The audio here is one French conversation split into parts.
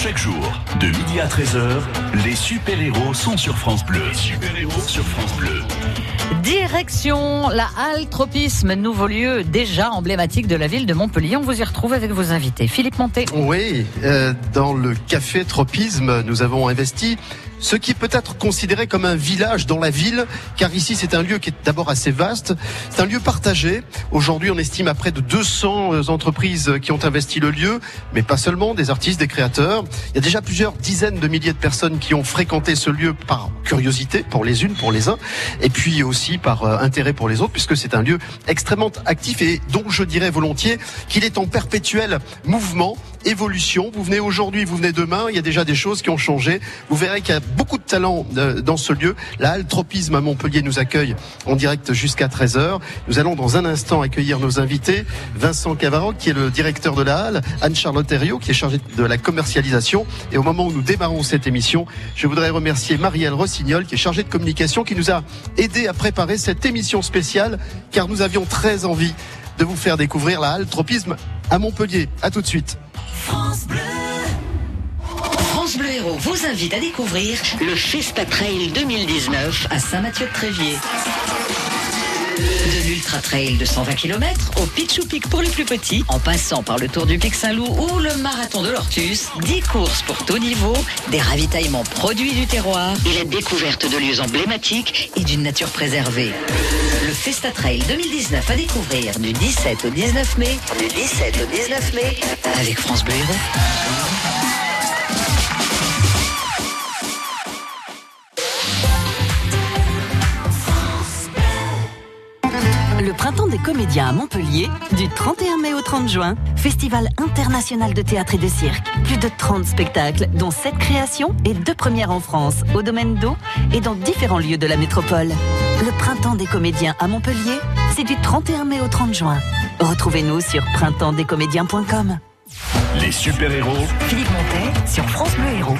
Chaque jour, de midi à 13h, les super-héros sont sur France Bleu. super-héros sur France Bleu. Direction la Halle Tropisme, nouveau lieu déjà emblématique de la ville de Montpellier. On vous y retrouve avec vos invités. Philippe Monté. Oui, euh, dans le café Tropisme, nous avons investi ce qui peut être considéré comme un village dans la ville, car ici c'est un lieu qui est d'abord assez vaste, c'est un lieu partagé. Aujourd'hui on estime à près de 200 euh, entreprises qui ont investi le lieu, mais pas seulement, des artistes, des créateurs. Il y a déjà plusieurs dizaines de milliers de personnes qui ont fréquenté ce lieu par curiosité, pour les unes, pour les uns, et puis aussi par euh, intérêt pour les autres, puisque c'est un lieu extrêmement actif et dont je dirais volontiers qu'il est en perpétuel mouvement évolution. Vous venez aujourd'hui, vous venez demain, il y a déjà des choses qui ont changé. Vous verrez qu'il y a beaucoup de talent euh, dans ce lieu. La Halle Tropisme à Montpellier nous accueille en direct jusqu'à 13h. Nous allons dans un instant accueillir nos invités. Vincent Cavaroc, qui est le directeur de la Halle, Anne-Charlotte Herriot, qui est chargée de la commercialisation. Et au moment où nous démarrons cette émission, je voudrais remercier Marielle Rossignol, qui est chargée de communication, qui nous a aidé à préparer cette émission spéciale, car nous avions très envie de vous faire découvrir la Halle Tropisme à Montpellier. À tout de suite. France Bleu. France Bleu Héros vous invite à découvrir le Festa Trail 2019 à Saint-Mathieu-de-Tréviers. De l'Ultra Trail de 120 km au Pichou Pic pour les plus petits, en passant par le Tour du Pic Saint-Loup ou le Marathon de l'Ortus, 10 courses pour tout niveau, des ravitaillements produits du terroir et la découverte de lieux emblématiques et d'une nature préservée. Le Festa Trail 2019 à découvrir du 17 au 19 mai, du 17 au 19 mai, avec France Bleu. Comédiens à Montpellier, du 31 mai au 30 juin, Festival international de théâtre et de cirque. Plus de 30 spectacles, dont 7 créations et 2 premières en France, au domaine d'eau et dans différents lieux de la métropole. Le Printemps des comédiens à Montpellier, c'est du 31 mai au 30 juin. Retrouvez-nous sur printempsdescomédiens.com. Les super-héros Philippe Montet sur France Bleu Héros.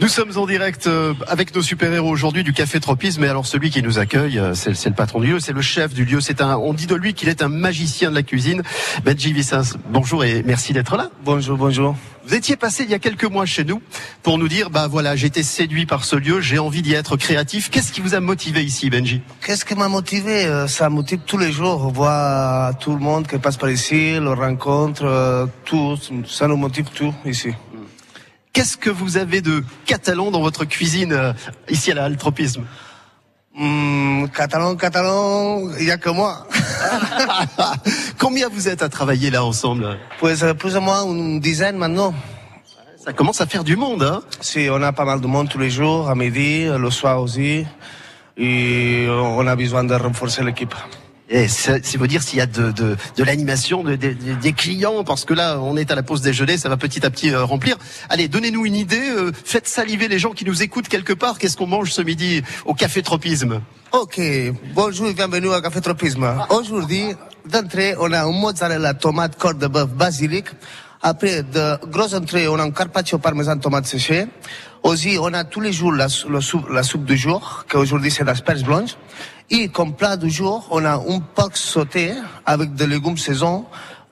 Nous sommes en direct euh, avec nos super-héros aujourd'hui du Café Tropisme. Et alors celui qui nous accueille, euh, c'est le patron du lieu, c'est le chef du lieu. C'est un, on dit de lui qu'il est un magicien de la cuisine. Benji Vissas, bonjour et merci d'être là. Bonjour, bonjour. Vous étiez passé il y a quelques mois chez nous pour nous dire, bah voilà, j'ai été séduit par ce lieu, j'ai envie d'y être créatif. Qu'est-ce qui vous a motivé ici, Benji? Qu'est-ce qui m'a motivé? Euh, Ça motive tous les jours. Voir tout le monde qui passe par ici, le rencontre, tout. Ça nous motive tout ici. Qu'est-ce que vous avez de catalan dans votre cuisine euh, ici à la Halle Tropisme? Hum, catalan, catalan, il n'y a que moi. Combien vous êtes à travailler là ensemble? Pues, euh, plus ou moins une dizaine maintenant. Ça commence à faire du monde, hein? Si, on a pas mal de monde tous les jours, à midi, le soir aussi. Et on a besoin de renforcer l'équipe. Et c'est vous dire s'il y a de, de, de l'animation, de- de- de- des clients, parce que là, on est à la pause déjeuner, ça va petit à petit euh, remplir. Allez, donnez-nous une idée, euh, faites saliver les gens qui nous écoutent quelque part. Qu'est-ce qu'on mange ce midi au Café Tropisme? Ok, bonjour et bienvenue à Café Tropisme. Aujourd'hui, d'entrée, on a un mozzarella tomate corde de bœuf basilic. Après, de grosses entrées, on a un carpaccio parmesan tomate séchée. Aussi, on a tous les jours la soupe, la soupe du jour, qu'aujourd'hui c'est d'asperges blanches. Et comme plat du jour, on a un porc sauté avec des légumes saison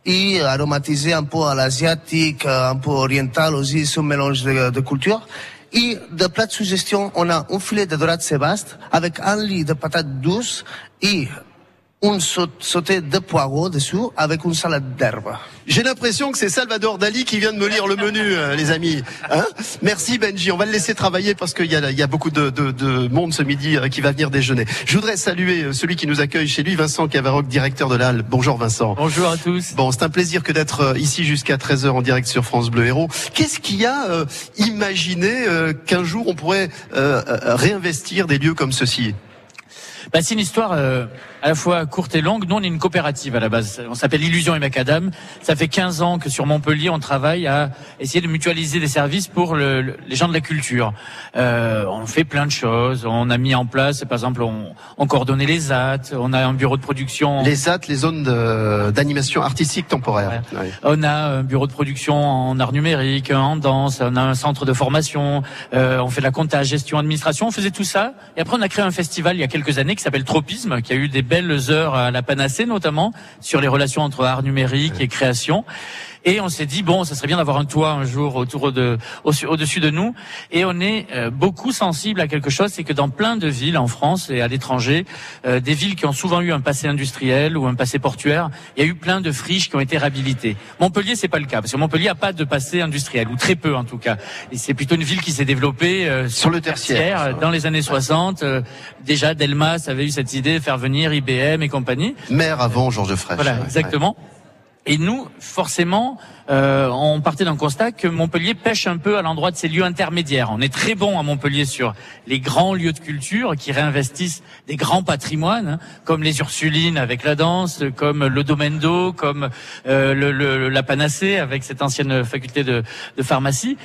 et aromatisé un peu à l'asiatique, un peu oriental aussi, ce mélange de, de cultures. Et de plat de suggestion, on a un filet de dorade sébaste avec un lit de patates douces et un saut- sauté de poireaux dessous avec une salade d'herbe. J'ai l'impression que c'est Salvador Dali qui vient de me lire le menu, euh, les amis. Hein Merci Benji, on va le laisser travailler parce qu'il y a, il y a beaucoup de, de- de monde ce midi euh, qui va venir déjeuner. Je voudrais saluer euh, celui qui nous accueille chez lui, Vincent Cavaroc, directeur de la Halle. Bonjour Vincent. Bonjour à tous. Bon, c'est un plaisir que d'être ici jusqu'à 13h en direct sur France Bleu Héros. Qu'est-ce qui a euh, imaginé euh, qu'un jour on pourrait euh, réinvestir des lieux comme ceci? Bah, c'est une histoire euh, à la fois courte et longue. Nous, on est une coopérative à la base. On s'appelle Illusion et Macadam. Ça fait 15 ans que sur Montpellier, on travaille à essayer de mutualiser des services pour le- le- les gens de la culture. Euh, on fait plein de choses. On a mis en place, par exemple, on, on coordonnait les AT, on a un bureau de production. Les ZAT, les zones d'animation artistique temporaire. Ouais. On a un bureau de production en art numérique, en danse, on a un centre de formation, euh, on fait de la compta, gestion, administration, on faisait tout ça. Et après, on a créé un festival il y a quelques années qui s'appelle Tropisme, qui a eu des belles heures à la Panacée notamment, sur les relations entre art numérique et création. Et on s'est dit bon, ça serait bien d'avoir un toit un jour autour de, au-dessus de nous. Et on est euh, beaucoup sensible à quelque chose, c'est que dans plein de villes en France et à l'étranger, euh, des villes qui ont souvent eu un passé industriel ou un passé portuaire, il y a eu plein de friches qui ont été réhabilitées. Montpellier, c'est pas le cas parce que Montpellier a pas de passé industriel ou très peu en tout cas. Et c'est plutôt une ville qui s'est développée euh, sur le tertiaire dans les années 60. déjà, Delmas avait eu cette idée de faire venir IBM et compagnie. Maire avant Georges Frêche. Voilà, exactement. Et nous, forcément, euh, on partait d'un constat que Montpellier pêche un peu à l'endroit de ces lieux intermédiaires. On est très bon à Montpellier sur les grands lieux de culture qui réinvestissent des grands patrimoines, hein, comme les Ursulines avec la danse, comme le Domaine d'eau, comme euh, la Panacée avec cette ancienne faculté de, de pharmacie.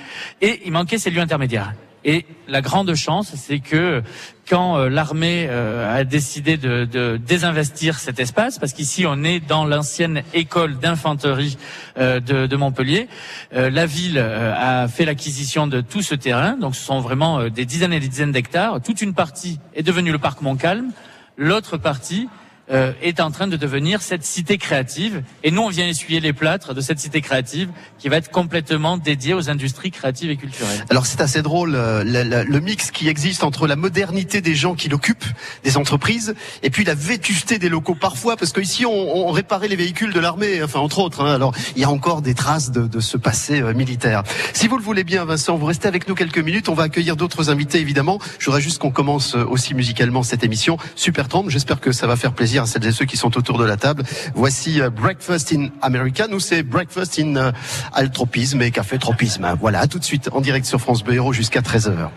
Et il manquait ces lieux intermédiaires. Et la grande chance, c'est que quand euh, l'armée euh, a décidé de, désinvestir cet espace, parce qu'ici on est dans l'ancienne école d'infanterie euh, de, de, Montpellier, la ville a fait l'acquisition de tout ce terrain, donc ce sont vraiment des dizaines et des dizaines d'hectares. Toute une partie est devenue le parc Montcalm, l'autre partie euh, est en train de devenir cette cité créative. Et nous, on vient essuyer les plâtres de cette cité créative qui va être complètement dédiée aux industries créatives et culturelles. Alors c'est assez drôle euh, le, mix qui existe entre la modernité des gens qui l'occupent, des entreprises, et puis la vétusté des locaux parfois, parce qu'ici on, on réparait les véhicules de l'armée, enfin entre autres. Hein. alors il y a encore des traces de, de ce passé euh, militaire. Si vous le voulez bien, Vincent, vous restez avec nous quelques minutes. On va accueillir d'autres invités évidemment. Je voudrais juste qu'on commence aussi musicalement cette émission. Super Trump, j'espère que ça va faire plaisir à celles et ceux qui sont autour de la table. Voici euh, Breakfast in America. Nous, c'est Breakfast in euh, Altropisme et Café Tropisme. Voilà, à tout de suite en direct sur France Bleu jusqu'à 13h.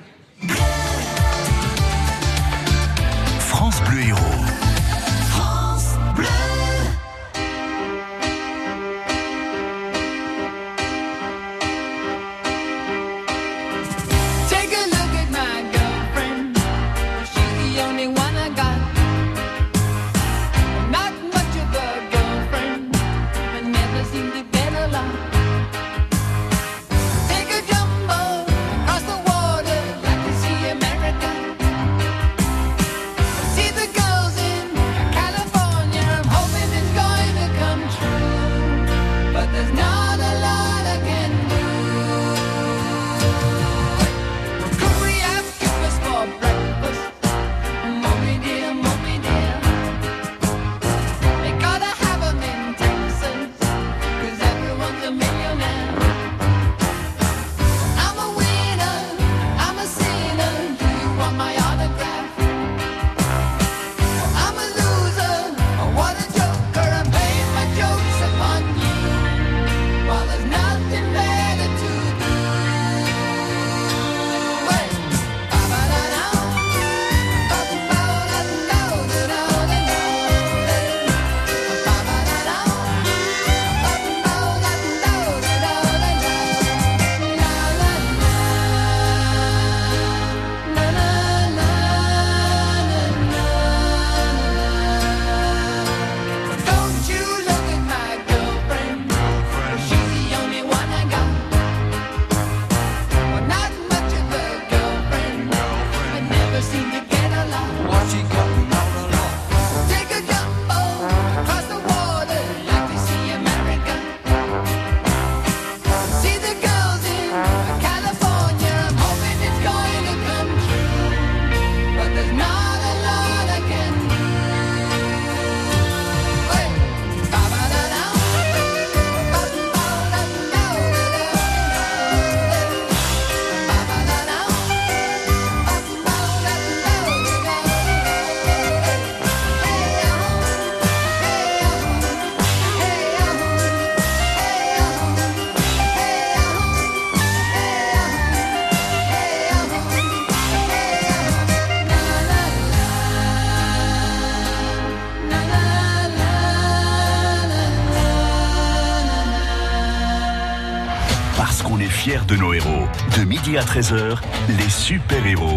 À 13h, les super-héros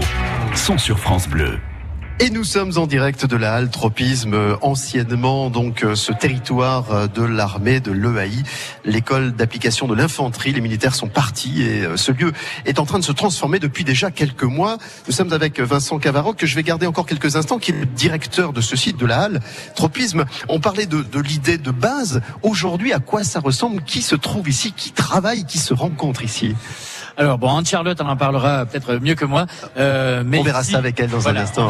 sont sur France Bleu. Et nous sommes en direct de la halle Tropisme, euh, anciennement donc euh, ce territoire euh, de l'armée de l'EAI, l'école d'application de l'infanterie. Les militaires sont partis et ce lieu est en train de se transformer depuis déjà quelques mois. Nous sommes avec Vincent Cavaroc que je vais garder encore quelques instants, qui est le directeur de ce site de la halle Tropisme. On parlait de, de l'idée de base. Aujourd'hui, à quoi ça ressemble? Qui se trouve ici? Qui travaille? Qui se rencontre ici? Alors bon, Anne-Charlotte en parlera peut-être mieux que moi. Euh, mais on verra ça avec elle dans un instant.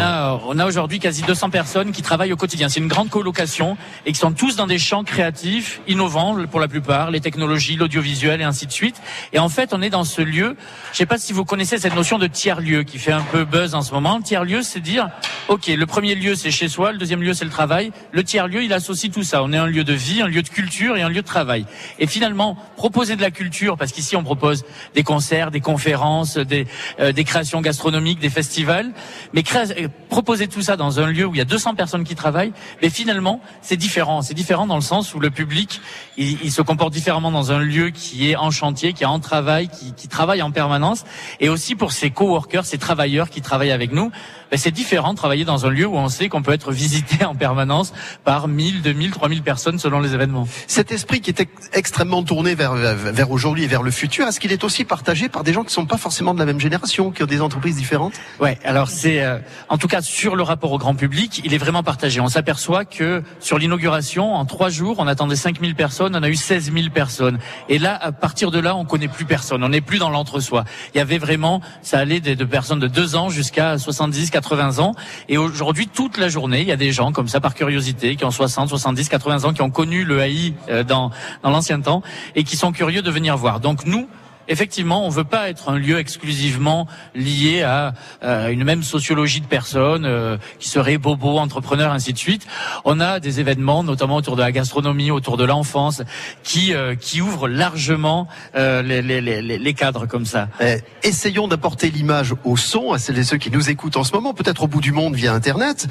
On a, aujourd'hui quasi 200 personnes qui travaillent au quotidien. C'est une grande colocation et qui sont tous dans des champs créatifs, innovants pour la plupart, les technologies, l'audiovisuel et ainsi de suite. Et en fait, on est dans ce lieu. Je sais pas si vous connaissez cette notion de tiers-lieu qui fait un peu buzz en ce moment. Le tiers-lieu, c'est dire, ok, le premier lieu c'est chez soi, le deuxième lieu c'est le travail. Le tiers-lieu, il associe tout ça. On est un lieu de vie, un lieu de culture et un lieu de travail. Et finalement, proposer de la culture, parce qu'ici on propose des concerts des conférences, des, euh, des créations gastronomiques, des festivals. Mais euh, proposer tout ça dans un lieu où il y a 200 personnes qui travaillent, mais finalement, c'est différent. C'est différent dans le sens où le public, il, se comporte différemment dans un lieu qui est en chantier, qui est en travail, qui, qui travaille en permanence. Et aussi pour ces coworkers, ces travailleurs qui travaillent avec nous, ben c'est différent de travailler dans un lieu où on sait qu'on peut être visité en permanence par 1000, 2000, 3000 personnes selon les événements. Cet esprit qui est extrêmement tourné vers, vers aujourd'hui et vers le futur, est-ce qu'il est aussi partagé par des gens qui ne sont pas forcément de la même génération, qui ont des entreprises différentes? Ouais, alors c'est euh, en tout cas sur le rapport au grand public, il est vraiment partagé. On s'aperçoit que sur l'inauguration, en trois jours, on attendait 5000 personnes, on a eu 16 000 personnes. Et là, à partir de là, on connaît plus personne, on n'est plus dans l'entre-soi. Il y avait vraiment, ça allait de, de personnes de 2 ans jusqu'à 70, 80 80 ans. Et aujourd'hui, toute la journée, il y a des gens comme ça par curiosité qui ont 60, 70, 80 ans, qui ont connu le AI euh, dans, dans l'ancien temps et qui sont curieux de venir voir. Donc nous, effectivement, on veut pas être un lieu exclusivement lié à euh, une même sociologie de personnes euh, qui seraient bobos, entrepreneurs, ainsi de suite. On a des événements, notamment autour de la gastronomie, autour de l'enfance, qui euh, qui ouvrent largement les, les, les, les, cadres comme ça. Eh, essayons d'apporter l'image au son à celles et ceux qui nous écoutent en ce moment, peut-être au bout du monde via Internet.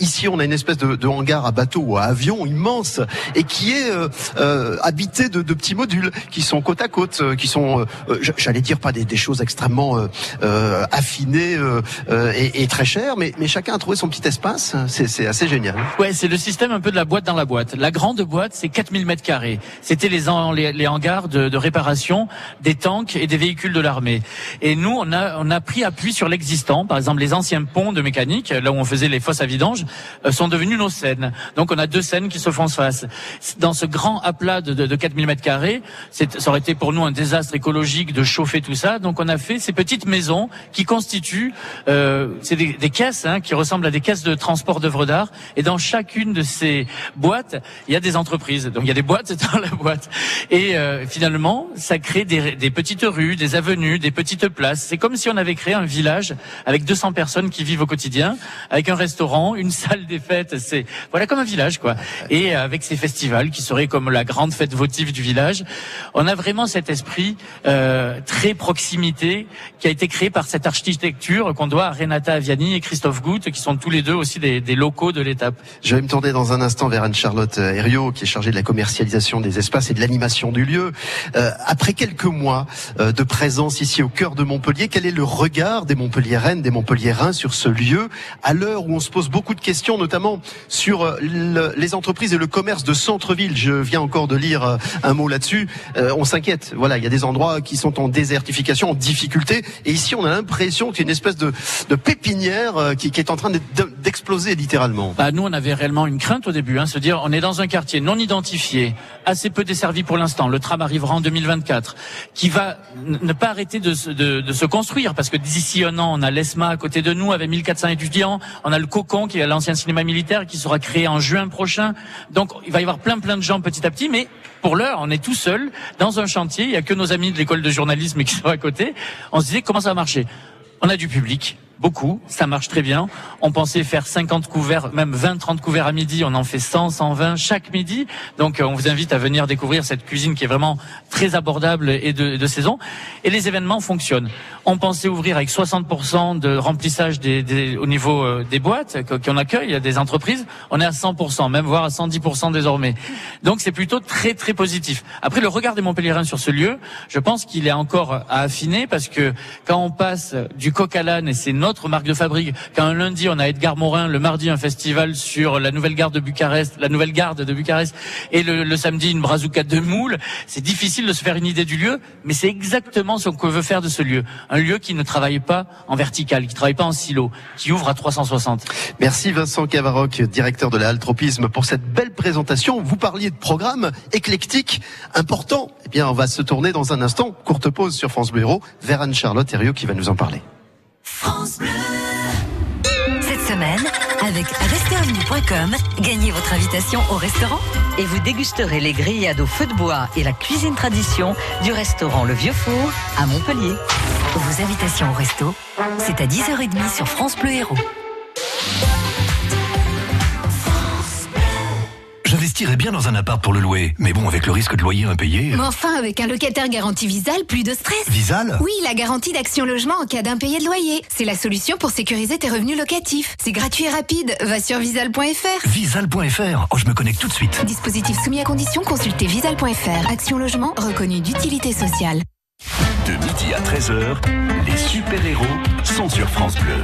ici, on a une espèce de, de, hangar à bateau ou à avion immense et qui est habité de, de petits modules qui sont côte à côte, qui sont euh, j'allais dire pas des, choses extrêmement euh, euh, affinées et, très chères, mais, mais chacun a trouvé son petit espace. C'est assez génial. Ouais, c'est le système un peu de la boîte dans la boîte. La grande boîte, c'est 4000 mètres carrés. C'était les, les, les, hangars de, de, réparation des tanks et des véhicules de l'armée. Et nous, on a, on a pris appui sur l'existant. Par exemple, les anciens ponts de mécanique, là où on faisait les fosses à vidange, sont devenus nos scènes. Donc, on a deux scènes qui se font face. Dans ce grand aplat de, de, de 4000 mètres carrés, ça aurait été pour nous un désastre écologique de chauffer tout ça. Donc on a fait ces petites maisons qui constituent, euh, c'est des, des, caisses hein, qui ressemblent à des caisses de transport d'œuvres d'art. Et dans chacune de ces boîtes, il y a des entreprises. Donc il y a des boîtes dans la boîte. Et euh, finalement, ça crée des, des, petites rues, des avenues, des petites places. C'est comme si on avait créé un village avec 200 personnes qui vivent au quotidien, avec un restaurant, une salle des fêtes. C'est voilà comme un village quoi. Et avec ces festivals qui seraient comme la grande fête votive du village, on a vraiment cet esprit. Euh, euh, très proximité qui a été créé par cette architecture qu'on doit à Renata Aviani et Christophe Goutte, qui sont tous les deux aussi des, des locaux de l'étape. Je vais me tourner dans un instant vers Anne-Charlotte Herriot, qui est chargée de la commercialisation des espaces et de l'animation du lieu. Euh, après quelques mois euh, de présence ici au cœur de Montpellier, quel est le regard des Montpelliéraines, des Montpelliérains sur ce lieu, à l'heure où on se pose beaucoup de questions, notamment sur euh, le, les entreprises et le commerce de centre-ville? Je viens encore de lire euh, un mot là-dessus. on s'inquiète. Voilà, il y a des endroits qui sont en désertification, en difficulté. Et ici, on a l'impression qu'il y a une espèce de, pépinière euh, qui, est en train d'exploser littéralement. Bah, nous, on avait réellement une crainte au début, hein, se dire, on est dans un quartier non identifié, assez peu desservi pour l'instant. Le tram arrivera en 2024, qui va ne pas arrêter de, de, de se construire, parce que d'ici un an, on a l'ESMA à côté de nous, avec 1400 étudiants. On a le Cocon, qui est l'ancien cinéma militaire, qui sera créé en juin prochain. Donc, il va y avoir plein plein de gens petit à petit, mais pour l'heure, on est tout seul dans un chantier. Il y a que nos amis de l'école de journalisme qui sont à côté, on se disait comment ça va marcher? On a du public, beaucoup, ça marche très bien. On pensait faire 50 couverts, même 20, 30 couverts à midi, on en fait 100, 120 chaque midi. Donc euh, on vous invite à venir découvrir cette cuisine qui est vraiment très abordable et de, saison. Et les événements fonctionnent. On pensait ouvrir avec 60% de remplissage des, des, au niveau euh, des boîtes qu'on accueille, des entreprises. On est à 100%, même voire à 110% désormais. Donc c'est plutôt très très positif. Après le regard des Montpellierins sur ce lieu, je pense qu'il est encore à affiner parce que quand on passe du coq à l'âne et c'est notre marque de fabrique. Quand un lundi on a Edgar Morin, le mardi un festival sur la nouvelle gare de Bucarest, la nouvelle garde de Bucarest, et le, le samedi une brazuca de moule, c'est difficile de se faire une idée du lieu, mais c'est exactement ce qu'on veut faire de ce lieu. Un lieu qui ne travaille pas en vertical, qui travaille pas en silo, qui ouvre à 360. Merci Vincent Cavaroc, directeur de la Halle pour cette belle présentation. Vous parliez de programme éclectique, important. Eh bien, on va se tourner dans un instant, courte pause sur France Bleu Héros, vers Anne-Charlotte Herriot qui va nous en parler. Cette semaine, avec restaurant.com, gagnez votre invitation au restaurant. Et vous dégusterez les grillades au feu de bois et la cuisine tradition du restaurant Le Vieux Four à Montpellier. Vos invitations au resto, c'est à 10h30 sur France Bleu Héros. J'investirais bien dans un appart pour le louer, mais bon, avec le risque de loyer impayé. Mais enfin, avec un locataire garanti Visal, plus de stress. Visal? Oui, la garantie d'Action Logement en cas d'impayé de loyer. C'est la solution pour sécuriser tes revenus locatifs. C'est gratuit et rapide. Va sur visal.fr. Visal.fr. Oh, je me connecte tout de suite. Dispositif soumis à condition, consultez visal.fr. Action Logement reconnu d'utilité sociale. De midi à 13h, les super-héros sont sur France Bleu.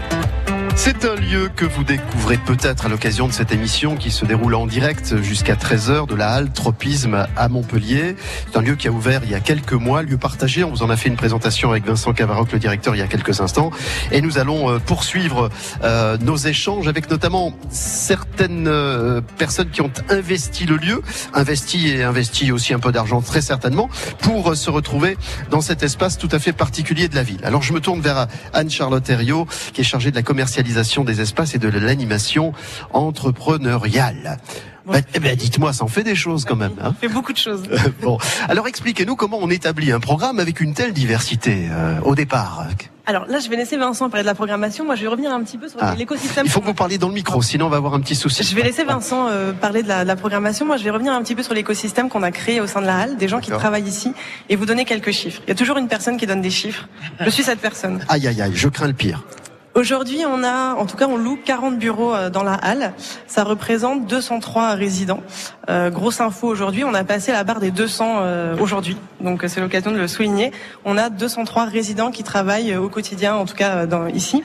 C'est un lieu que vous découvrez peut-être à l'occasion de cette émission qui se déroule en direct jusqu'à 13h de la Halle Tropisme à Montpellier. C'est un lieu qui a ouvert il y a quelques mois, lieu partagé. On vous en a fait une présentation avec Vincent Cavaroc, le directeur, il y a quelques instants. Et nous allons euh, poursuivre euh, nos échanges avec notamment certaines euh, personnes qui ont investi le lieu, investi et investi aussi un peu d'argent très certainement, pour se retrouver dans cet espace tout à fait particulier de la ville. Alors je me tourne vers Anne-Charlotte Herriot, qui est chargée de la commercialisation des espaces et de l'animation entrepreneuriale. Bah, eh ben, dites-moi, ça en fait des choses quand même. Hein fait beaucoup de choses. bon, alors expliquez-nous comment on établit un programme avec une telle diversité euh, au départ. Alors là, je vais laisser Vincent parler de la programmation. Moi, je vais revenir un petit peu sur Ah. l'écosystème. Il faut que vous parliez dans le micro, sinon on va avoir un petit souci. Je vais laisser Vincent euh, parler de la, de la programmation. Moi, je vais revenir un petit peu sur l'écosystème qu'on a créé au sein de la halle, des gens qui travaillent ici, et vous donner quelques chiffres. Il y a toujours une personne qui donne des chiffres. Je suis cette personne. Aïe aïe aïe, je crains le pire. Aujourd'hui, on a, en tout cas, on loue 40 bureaux euh, dans la halle. Ça représente 203 résidents. Euh, grosse info aujourd'hui, on a passé la barre des 200 euh, aujourd'hui. Donc, euh, c'est l'occasion de le souligner. On a 203 résidents qui travaillent euh, au quotidien, en tout cas dans, ici.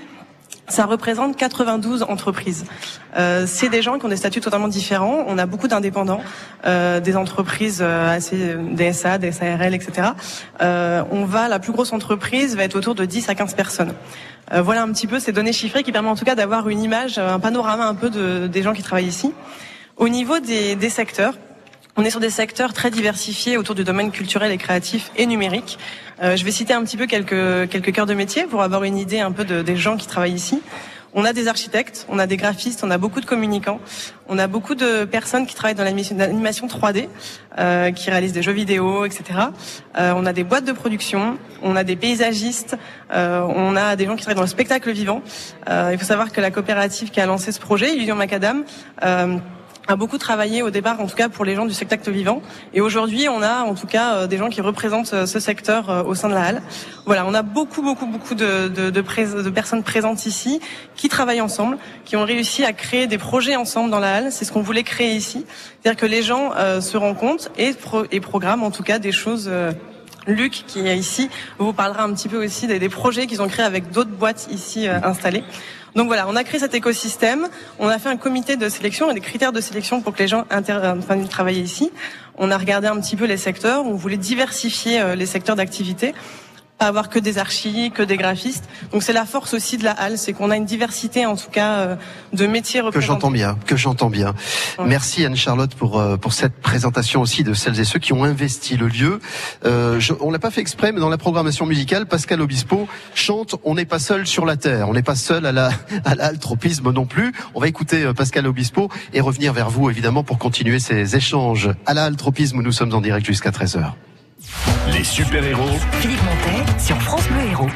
Ça représente 92 entreprises. Euh, c'est des gens qui ont des statuts totalement différents. On a beaucoup d'indépendants, euh, des entreprises euh, assez des SA, des SARL, etc. Euh, on va, la plus grosse entreprise va être autour de 10 à 15 personnes. Euh, voilà un petit peu ces données chiffrées qui permettent en tout cas d'avoir une image, un panorama un peu de, des gens qui travaillent ici. Au niveau des, des secteurs, on est sur des secteurs très diversifiés autour du domaine culturel et créatif et numérique. Euh, je vais citer un petit peu quelques, quelques cœurs de métier pour avoir une idée un peu de- des gens qui travaillent ici. On a des architectes, on a des graphistes, on a beaucoup de communicants, on a beaucoup de personnes qui travaillent dans l'animation l'animation 3D, euh, qui réalisent des jeux vidéo, etc. Euh, on a des boîtes de production, on a des paysagistes, on a des gens qui travaillent dans le spectacle vivant. Il faut savoir que la coopérative qui a lancé ce projet, Illusion Macadam, a beaucoup travaillé au départ, en tout cas pour les gens du spectacle vivant. Et aujourd'hui, on a en tout cas euh, des gens qui représentent euh, ce secteur euh, au sein de la halle. Voilà, on a beaucoup, beaucoup, beaucoup de, de, de, de personnes présentes ici qui travaillent ensemble, qui ont réussi à créer des projets ensemble dans la halle. C'est ce qu'on voulait créer ici. C'est-à-dire que les gens euh, se rencontrent et, pro- et programment en tout cas des choses. euh, Luc, qui est ici, vous parlera un petit peu aussi des, des projets qu'ils ont créés avec d'autres boîtes ici euh, installées. Donc voilà, on a créé cet écosystème, on a fait un comité de sélection et des critères de sélection pour que les gens inter... euh, enfin, travailler ici. On a regardé un petit peu les secteurs, on voulait diversifier euh, les secteurs d'activité, pas avoir que des archis, que des graphistes. Donc c'est la force aussi de la halle, c'est qu'on a une diversité en tout cas euh, de métiers Que j'entends bien, que j'entends bien. Ouais. Merci Anne-Charlotte pour euh, pour cette présentation aussi de celles et ceux qui ont investi le lieu. Euh, je, on l'a pas fait exprès, mais dans la programmation musicale, Pascal Obispo chante "On n'est pas seul sur la terre, on n'est pas seul à la à l'altropisme non plus". On va écouter euh, Pascal Obispo et revenir vers vous évidemment pour continuer ces échanges à l'altropisme. où Nous sommes en direct jusqu'à 13 h Les super-héros Philippe Montet sur France Bleu Héros.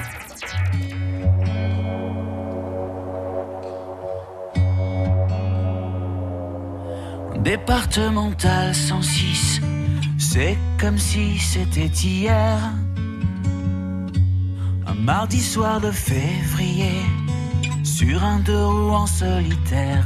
Départemental 106, c'est comme si c'était hier. Un mardi soir de février, sur un deux roues en solitaire.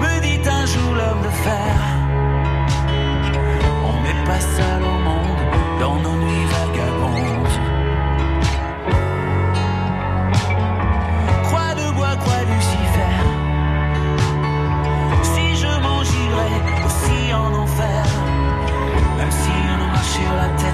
Me dit un jour l'homme de fer. On n'est pas seul au monde dans nos nuits vagabondes. Croix de bois, croix Lucifer. Si je m'en aussi en enfer, même si on marche sur la tête,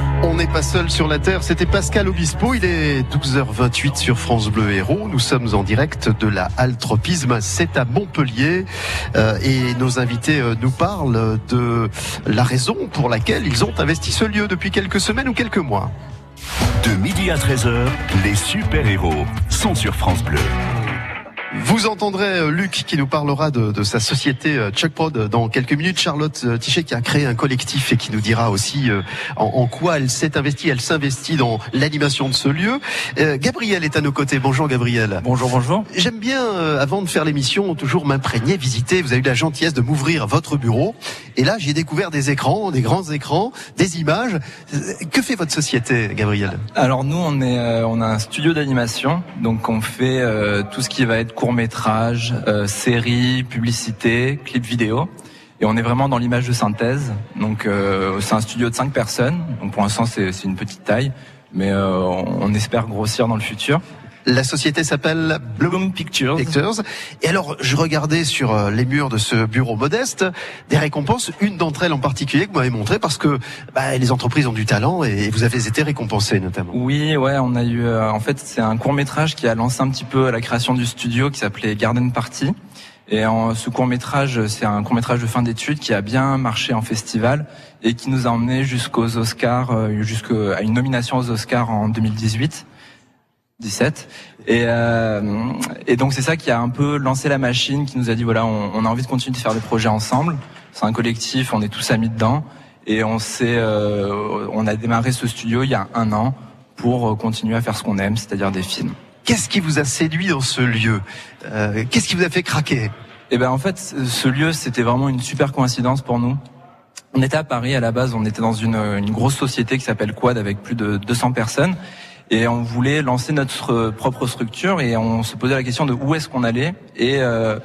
On n'est pas seul sur la Terre, c'était Pascal Obispo, il est 12h28 sur France Bleu Héros, nous sommes en direct de la Halle Tropisme, c'est à Montpellier euh, et nos invités euh, nous parlent de la raison pour laquelle ils ont investi ce lieu depuis quelques semaines ou quelques mois. De midi à 13h, les super-héros sont sur France Bleu. Vous entendrez euh, Luc qui nous parlera de, de sa société euh, Chuckprod dans quelques minutes. Charlotte euh, Tichet qui a créé un collectif et qui nous dira aussi euh, en, en quoi elle s'est investie. Elle s'investit dans l'animation de ce lieu. Euh, Gabriel est à nos côtés. Bonjour Gabriel. Bonjour, bonjour. J'aime bien, euh, avant de faire l'émission, toujours m'imprégner, visiter. Vous avez eu la gentillesse de m'ouvrir votre bureau. Et là, j'ai découvert des écrans, des grands écrans, des images. Euh, Que fait votre société, Gabriel? Alors nous, on est, euh, on a un studio d'animation, donc on fait euh, tout ce qui va être court métrage, euh, séries, publicité, clips vidéo, et on est vraiment dans l'image de synthèse. Donc euh, c'est un studio de cinq personnes. Donc pour l'instant, c'est une petite taille, mais euh, on espère grossir dans le futur. La société s'appelle Bloom Pictures. Pictures. Et alors, je regardais sur euh, les murs de ce bureau modeste des récompenses. Une d'entre elles en particulier que vous m'avez montré parce que bah, les entreprises ont du talent et vous avez été récompensé notamment. Oui, ouais, on a eu. euh, en fait, c'est un court métrage qui a lancé un petit peu la création du studio qui s'appelait Garden Party. Et en, ce court métrage, c'est un court métrage de fin d'études qui a bien marché en festival et qui nous a emmené jusqu'aux Oscars, euh, jusqu'à une nomination aux Oscars en 2018. 17 et, euh, et donc c'est ça qui a un peu lancé la machine qui nous a dit voilà on, on a envie de continuer de faire des projets ensemble. C'est un collectif on est tous amis dedans. Et on s'est euh, on a démarré ce studio il y a un an pour euh, continuer à faire ce qu'on aime c'est-à-dire des films. Qu'est-ce qui vous a séduit dans ce lieu? Euh, Qu'est-ce qui vous a fait craquer? Et ben en fait ce lieu c'était vraiment une super coïncidence pour nous. On était à Paris à la base on était dans une, une grosse société qui s'appelle Quad avec plus de 200 personnes et on voulait lancer notre propre structure et on se posait la question de où est-ce qu'on allait et euh,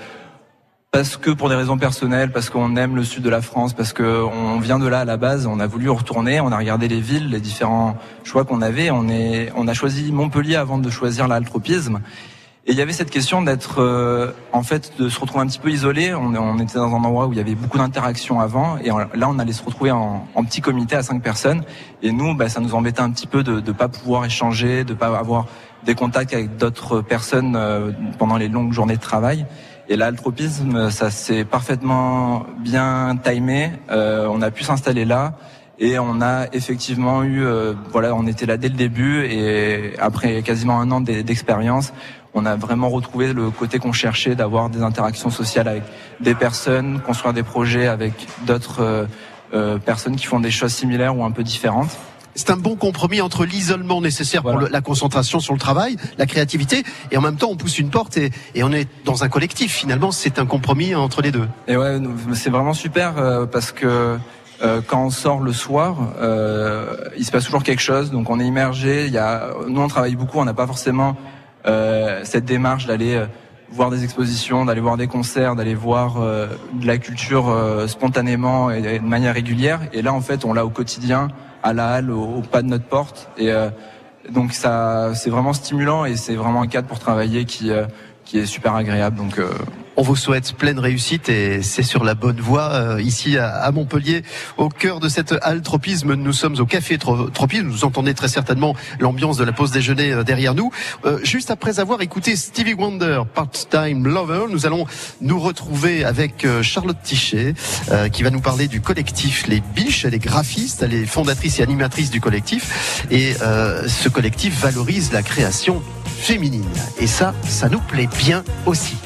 parce que pour des raisons personnelles, parce qu'on aime le sud de la France, parce que on vient de là à la base, on a voulu retourner, on a regardé les villes, les différents choix qu'on avait, on est, on a choisi Montpellier avant de choisir l'altropisme. Et il y avait cette question d'être, euh, en fait, de se retrouver un petit peu isolé. On, était dans un endroit où il y avait beaucoup d'interactions avant, et là, on allait se retrouver en, petit comité à cinq personnes. Et nous, bah, ça nous embêtait un petit peu de ne pas pouvoir échanger, de pas avoir des contacts avec d'autres personnes euh, pendant les longues journées de travail. Et l'altropisme, ça s'est parfaitement bien timé. Euh, on a pu s'installer là. Et on a effectivement eu, euh, voilà, on était là dès le début et après quasiment un an d'e- d'expérience, on a vraiment retrouvé le côté qu'on cherchait d'avoir des interactions sociales avec des personnes, construire des projets avec d'autres euh, euh, personnes qui font des choses similaires ou un peu différentes. C'est un bon compromis entre l'isolement nécessaire pour le- la concentration sur le travail, la créativité, et en même temps on pousse une porte et, et on est dans un collectif. Finalement, c'est un compromis entre les deux. Et ouais, c'est vraiment super euh, parce que euh, quand on sort le soir, euh, il se passe toujours quelque chose. Donc on est immergé. Il y a, nous on travaille beaucoup. On n'a pas forcément euh, cette démarche d'aller euh, voir des expositions, d'aller voir des concerts, d'aller voir euh, de la culture euh, spontanément et, de manière régulière. Et là en fait on l'a au quotidien, à la halle, au, au pas de notre porte. Et donc ça, c'est vraiment stimulant et c'est vraiment un cadre pour travailler qui qui est super agréable. Donc On vous souhaite pleine réussite et c'est sur la bonne voie euh, ici à, Montpellier, au cœur de cette halle. Nous sommes au café Tro- tropisme. Vous entendez très certainement l'ambiance de la pause déjeuner euh, derrière nous. Euh, juste après avoir écouté Stevie Wonder, Part-Time Lover, nous allons nous retrouver avec Charlotte Tichet, qui va nous parler du collectif Les Biches. Elle est graphiste, elle est fondatrice et animatrice du collectif. Et ce collectif valorise la création féminine. Et ça, ça nous plaît bien aussi.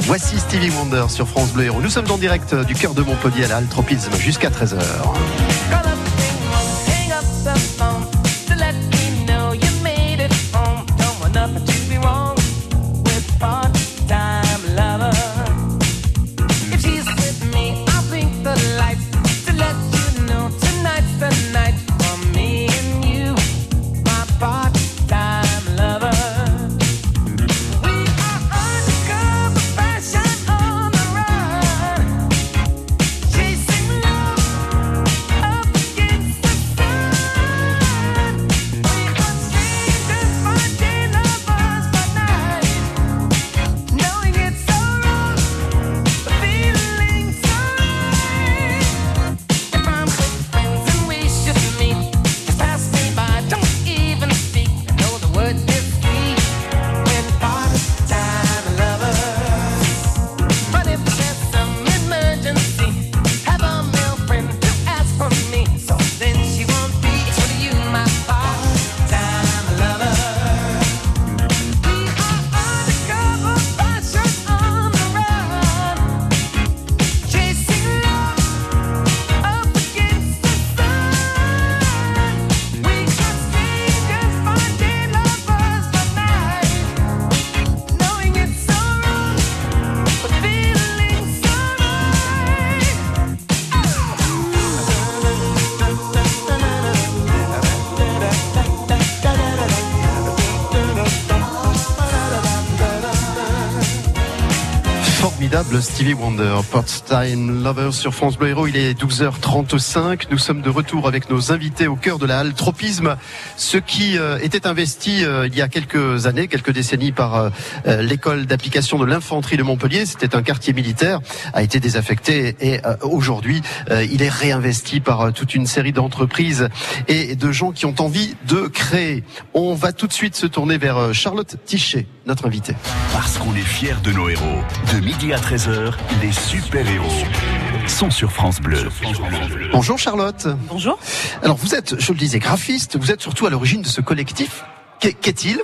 Voici Stevie Wonder sur France Bleu Héros. Nous sommes en direct du cœur de Montpellier à la Halle Tropisme jusqu'à 13h. Stevie Wonder, Part-Time Lover sur France Bleu. Il est 12h35. Nous sommes de retour avec nos invités au cœur de la halle Tropisme. Ce qui euh, était investi euh, il y a quelques années, quelques décennies par euh, l'école d'application de l'infanterie de Montpellier. C'était un quartier militaire, a été désaffecté et aujourd'hui il est réinvesti par toute une série d'entreprises et de gens qui ont envie de créer. On va tout de suite se tourner vers Charlotte Tichet, notre invitée. Parce qu'on est fiers de nos héros. De midi à 13h, les super-héros sont sur France Bleu. Bonjour Charlotte. Bonjour. Alors vous êtes, je le disais, graphiste, vous êtes surtout à l'origine de ce collectif. Qu'est- Qu'est-il?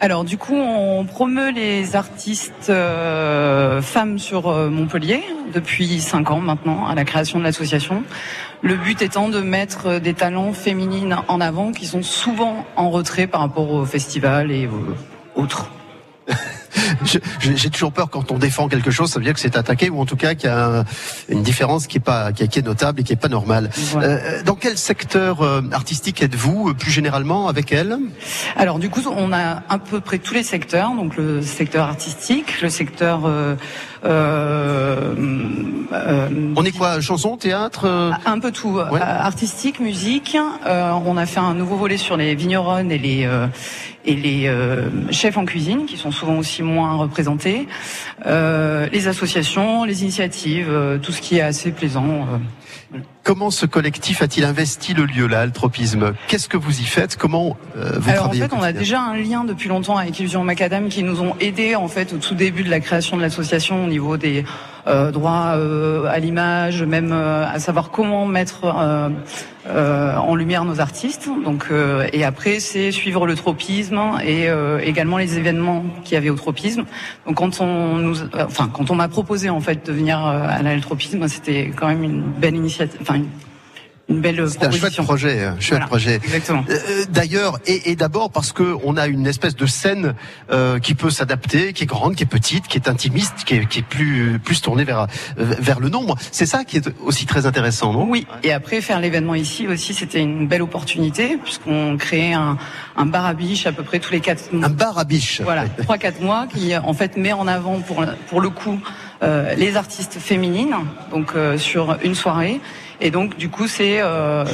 Alors du coup, on promeut les artistes euh, femmes sur euh, Montpellier depuis cinq ans maintenant à la création de l'association. Le but étant de mettre euh, des talents féminines en avant qui sont souvent en retrait par rapport au festival et aux autres. J'ai toujours peur quand on défend quelque chose, ça veut dire que c'est attaqué ou en tout cas qu'il y a un- une différence qui est pas qui est, qui est notable et qui est pas normale. Euh, dans quel secteur euh, artistique êtes-vous euh, plus généralement avec elle? Alors du coup, on a à peu près tous les secteurs, donc le secteur artistique, le secteur euh, euh, euh, On est quoi Chanson, théâtre Un peu tout. Artistique, musique. On a fait un nouveau volet sur les vigneronnes et les et les chefs en cuisine, qui sont souvent aussi moins représentés. Euh, les associations, les initiatives, euh, tout ce qui est assez plaisant. euh. Comment ce collectif a-t-il investi le lieu, là, Altropisme Qu'est-ce que vous y faites? Comment euh, vous Alors en travaillez fait, on a déjà un lien depuis longtemps avec Illusion Macadam qui nous ont aidés en fait au tout début de la création de l'association au niveau des euh, droits euh, à l'image, même euh, à savoir comment mettre en lumière nos artistes. Donc et après c'est suivre le tropisme et également les événements qu'il y avait au tropisme. Donc quand on nous, enfin quand on m'a proposé en fait de venir à la tropisme, c'était quand même une belle initiative, une belle C'est un chouette projet, chouette Voilà, projet. exactement. Euh, D'ailleurs, et, et d'abord parce que on a une espèce de scène euh, qui peut s'adapter, qui est grande, qui est petite, qui est intimiste, qui est, qui est plus plus tournée vers euh, vers le nombre. C'est ça qui est aussi très intéressant, non? Oui, et après faire l'événement ici aussi, c'était une belle opportunité puisqu'on créait un, un bar à biche à peu près tous les quatre mois. Un bar à biche. Voilà, trois quatre mois qui en fait met en avant pour pour le coup euh, les artistes féminines, donc euh, sur une soirée. Et donc du coup c'est euh,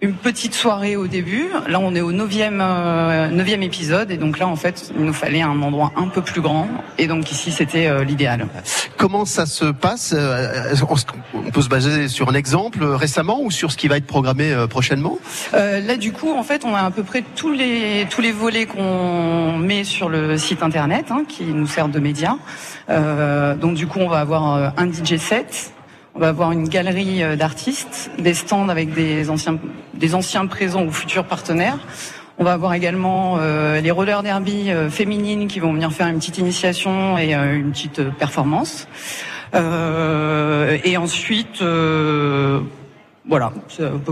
une petite soirée au début. Là, on est au neuvième, euh, neuvième épisode, et donc là, en fait, il nous fallait un endroit un peu plus grand, et donc ici, c'était euh, l'idéal. Comment ça se passe on, peut se baser sur un exemple récemment ou sur ce qui va être programmé euh, prochainement? Euh, là, du coup, en fait, on a à peu près tous les tous les volets qu'on met sur le site internet, hein, qui nous servent de médias. Euh, donc, du coup, on va avoir un DJ set. On va avoir une galerie euh, d'artistes, des stands avec des anciens, des anciens présents ou futurs partenaires. On va avoir également euh, les rollers derby euh, féminines qui vont venir faire une petite initiation et une petite performance. Et ensuite, voilà.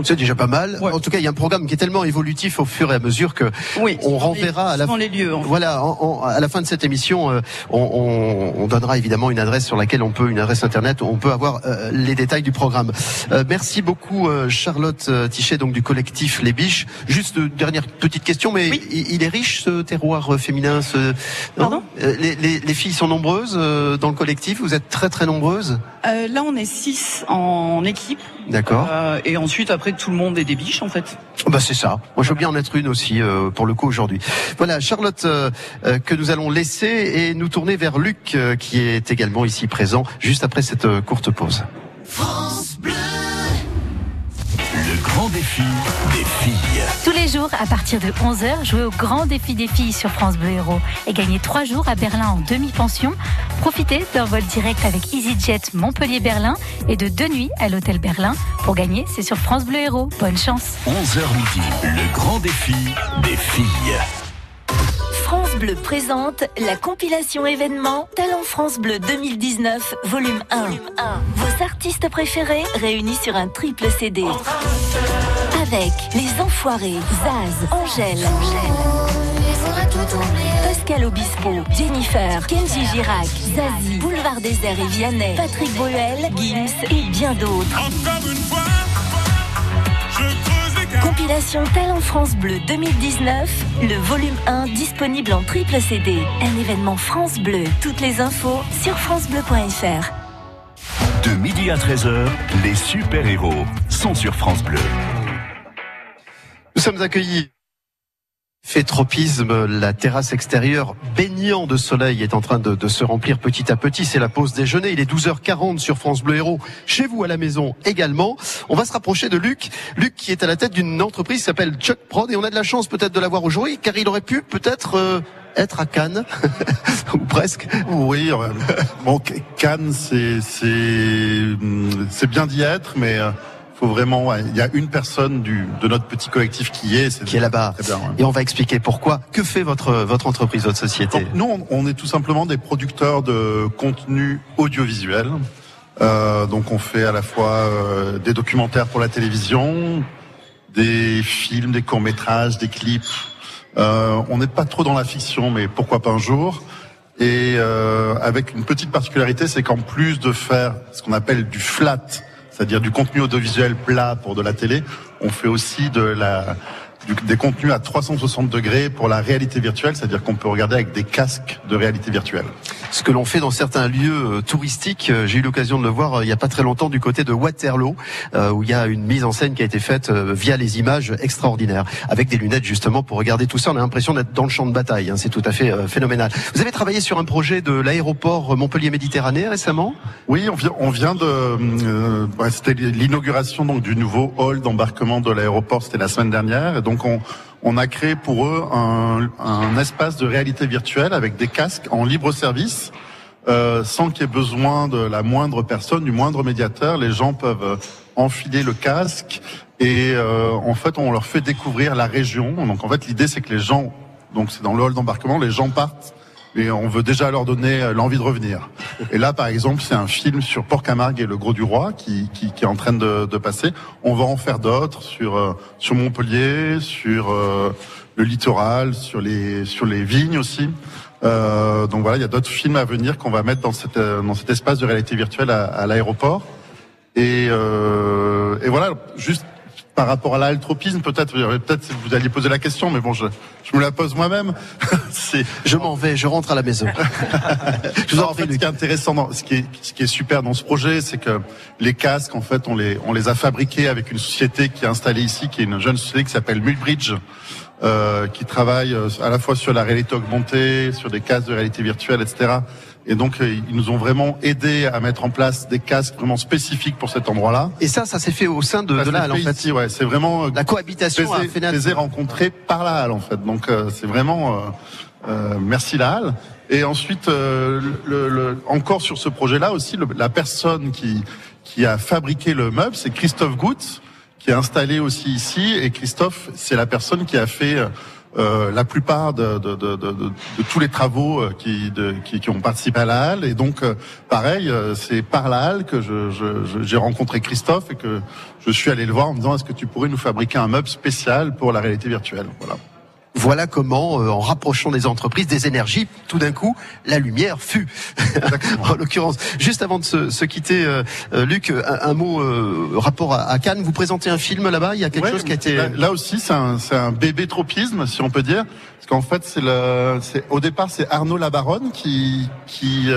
c'est déjà pas mal. En tout cas, il y a un programme qui est tellement évolutif au fur et à mesure que Oui, on renverra les- à la les lieux, en fait. voilà en- en- à la fin de cette émission, euh, on, on- on donnera évidemment une adresse sur laquelle on peut une adresse internet, où on peut avoir euh, les détails du programme. Euh, merci beaucoup euh, Charlotte euh, Tichet donc du collectif Les Biches. Juste euh, dernière petite question, mais il, il est riche ce terroir euh, féminin. Ce... Pardon? Euh, les, les- les filles sont nombreuses euh, dans le collectif. Vous êtes très très nombreuses? Euh, là, on est six en équipe. D'accord. Euh, et ensuite, après, tout le monde est des biches, en fait. Bah c'est ça. Moi je veux bien en être une aussi euh, pour le coup aujourd'hui. Voilà Charlotte euh, euh, que nous allons laisser et nous tourner vers Luc euh, qui est également ici présent juste après cette euh, courte pause. Grand défi des filles. Tous les jours, à partir de 11h, jouez au grand défi des filles sur France Bleu Héros et gagnez 3 jours à Berlin en demi-pension. Profitez d'un vol direct avec EasyJet Montpellier-Berlin et de deux nuits à l'hôtel Berlin. Pour gagner, c'est sur France Bleu Héros. Bonne chance. 11h midi, le grand défi des filles. France Bleu présente la compilation événement Talent France Bleu 2019, volume 1. Vos artistes préférés réunis sur un triple CD. Avec Les Enfoirés, Zaz, Angèle, Pascal Obispo, Jennifer, Kenji Girac, Zazie, Boulevard Désert et Vianney, Patrick Bruel, Gims et bien d'autres. Compilation Talent France Bleu 2019, le volume 1 disponible en triple CD. Un événement France Bleu. Toutes les infos sur francebleu.fr. De midi à 13h, les super-héros sont sur France Bleu. Nous sommes accueillis. Fait tropisme, la terrasse extérieure baignant de soleil est en train de, de se remplir petit à petit. C'est la pause déjeuner. Il est 12h40 sur France Bleu Héros. Chez vous à la maison également. On va se rapprocher de Luc. Luc qui est à la tête d'une entreprise qui s'appelle Chuck Prod et on a de la chance peut-être de l'avoir aujourd'hui car il aurait pu peut-être euh, être à Cannes ou presque. Oui, euh, bon, Cannes, c'est c'est c'est bien d'y être, mais euh, faut vraiment. ouais, Il y a une personne du de notre petit collectif qui y est, Qui est là-bas. ouais. Et on va expliquer pourquoi. Que fait votre votre entreprise, votre société? Donc, nous, on, on est tout simplement des producteurs de contenu audiovisuel. Euh, donc, on fait à la fois euh, des documentaires pour la télévision, des films, des courts métrages, des clips. Euh, on n'est pas trop dans la fiction, mais pourquoi pas un jour? Et euh, avec une petite particularité, c'est qu'en plus de faire ce qu'on appelle du flat, c'est-à-dire du contenu audiovisuel plat pour de la télé, on fait aussi de la du- des contenus à 360 degrés pour la réalité virtuelle, c'est-à-dire qu'on peut regarder avec des casques de réalité virtuelle. ce que l'on fait dans certains lieux euh, touristiques. Euh, J'ai eu l'occasion de le voir euh, il y a pas très longtemps du côté de Waterloo, euh, où il y a une mise en scène qui a été faite via les images extraordinaires, avec des lunettes justement pour regarder tout ça. On a l'impression d'être dans le champ de bataille. hein. C'est tout à fait euh, phénoménal. Vous avez travaillé sur un projet de l'aéroport Montpellier-Méditerranée récemment? Oui, on vient, on vient de. euh, c'était l'inauguration donc du nouveau hall d'embarquement de l'aéroport. C'était la semaine dernière, et donc on on a créé pour eux un, un espace de réalité virtuelle avec des casques en libre service. euh, sans qu'il y ait besoin de la moindre personne, du moindre médiateur, les gens peuvent euh, enfiler le casque et euh, en fait on leur fait découvrir la région. Donc en fait l'idée c'est que les gens, donc c'est dans le hall d'embarquement, les gens partent mais on veut déjà leur donner euh, l'envie de revenir. Et là, par exemple, c'est un film sur Port-Camargue et le Gros du Roi qui, qui, qui est en train de, de, passer. On va en faire d'autres sur euh, sur Montpellier, sur euh, le littoral, sur les sur les vignes aussi. Euh, donc voilà, il y a d'autres films à venir qu'on va mettre dans, cette, dans cet espace de réalité virtuelle à, à l'aéroport. Et, euh, et voilà, juste par rapport à l'altropisme, peut-être, peut-être vous alliez poser la question, mais bon, je, je me la pose moi-même. je m'en vais, je rentre à la maison. je vous en, en fait, ce qui est intéressant, dans, ce qui est, ce qui est super dans ce projet, c'est que les casques, en fait, on les, on les a fabriqués avec une société qui est installée ici, qui est une jeune société qui s'appelle Mulbridge. Euh, qui travaille euh, à la fois sur la réalité augmentée, sur des casques de réalité virtuelle, etc. Et donc, euh, ils nous ont vraiment aidé à mettre en place des casques vraiment spécifiques pour cet endroit-là. Et ça, ça s'est fait au sein de, de la halle, en fait. Ici, ouais, c'est vraiment la cohabitation les rencontrés par la halle, en fait. Donc, euh, c'est vraiment euh, merci la halle. Et ensuite, le, le, encore sur ce projet-là aussi, le, la personne qui qui a fabriqué le meuble, c'est Christophe Goutz qui est installé aussi ici. Et Christophe, c'est la personne qui a fait euh, la plupart de, de, de, de, tous les travaux euh, qui, qui, qui, ont participé à la halle. Et donc, euh, pareil, c'est par la halle que j'ai je, je, rencontré Christophe et que je suis allé le voir en me disant est-ce que tu pourrais nous fabriquer un meuble spécial pour la réalité virtuelle? Voilà. Voilà comment, euh, en rapprochant des entreprises, des énergies, tout d'un coup, la lumière fut. en l'occurrence, juste avant de se, se quitter, euh, euh Luc, un, un mot rapport à, à, Cannes. Vous présentez un film là-bas. Il y a quelque chose qui a été. Là, là aussi, c'est un, un, bébé tropisme, si on peut dire, parce qu'en fait, c'est le, au départ, c'est Arnaud Labaronne qui, qui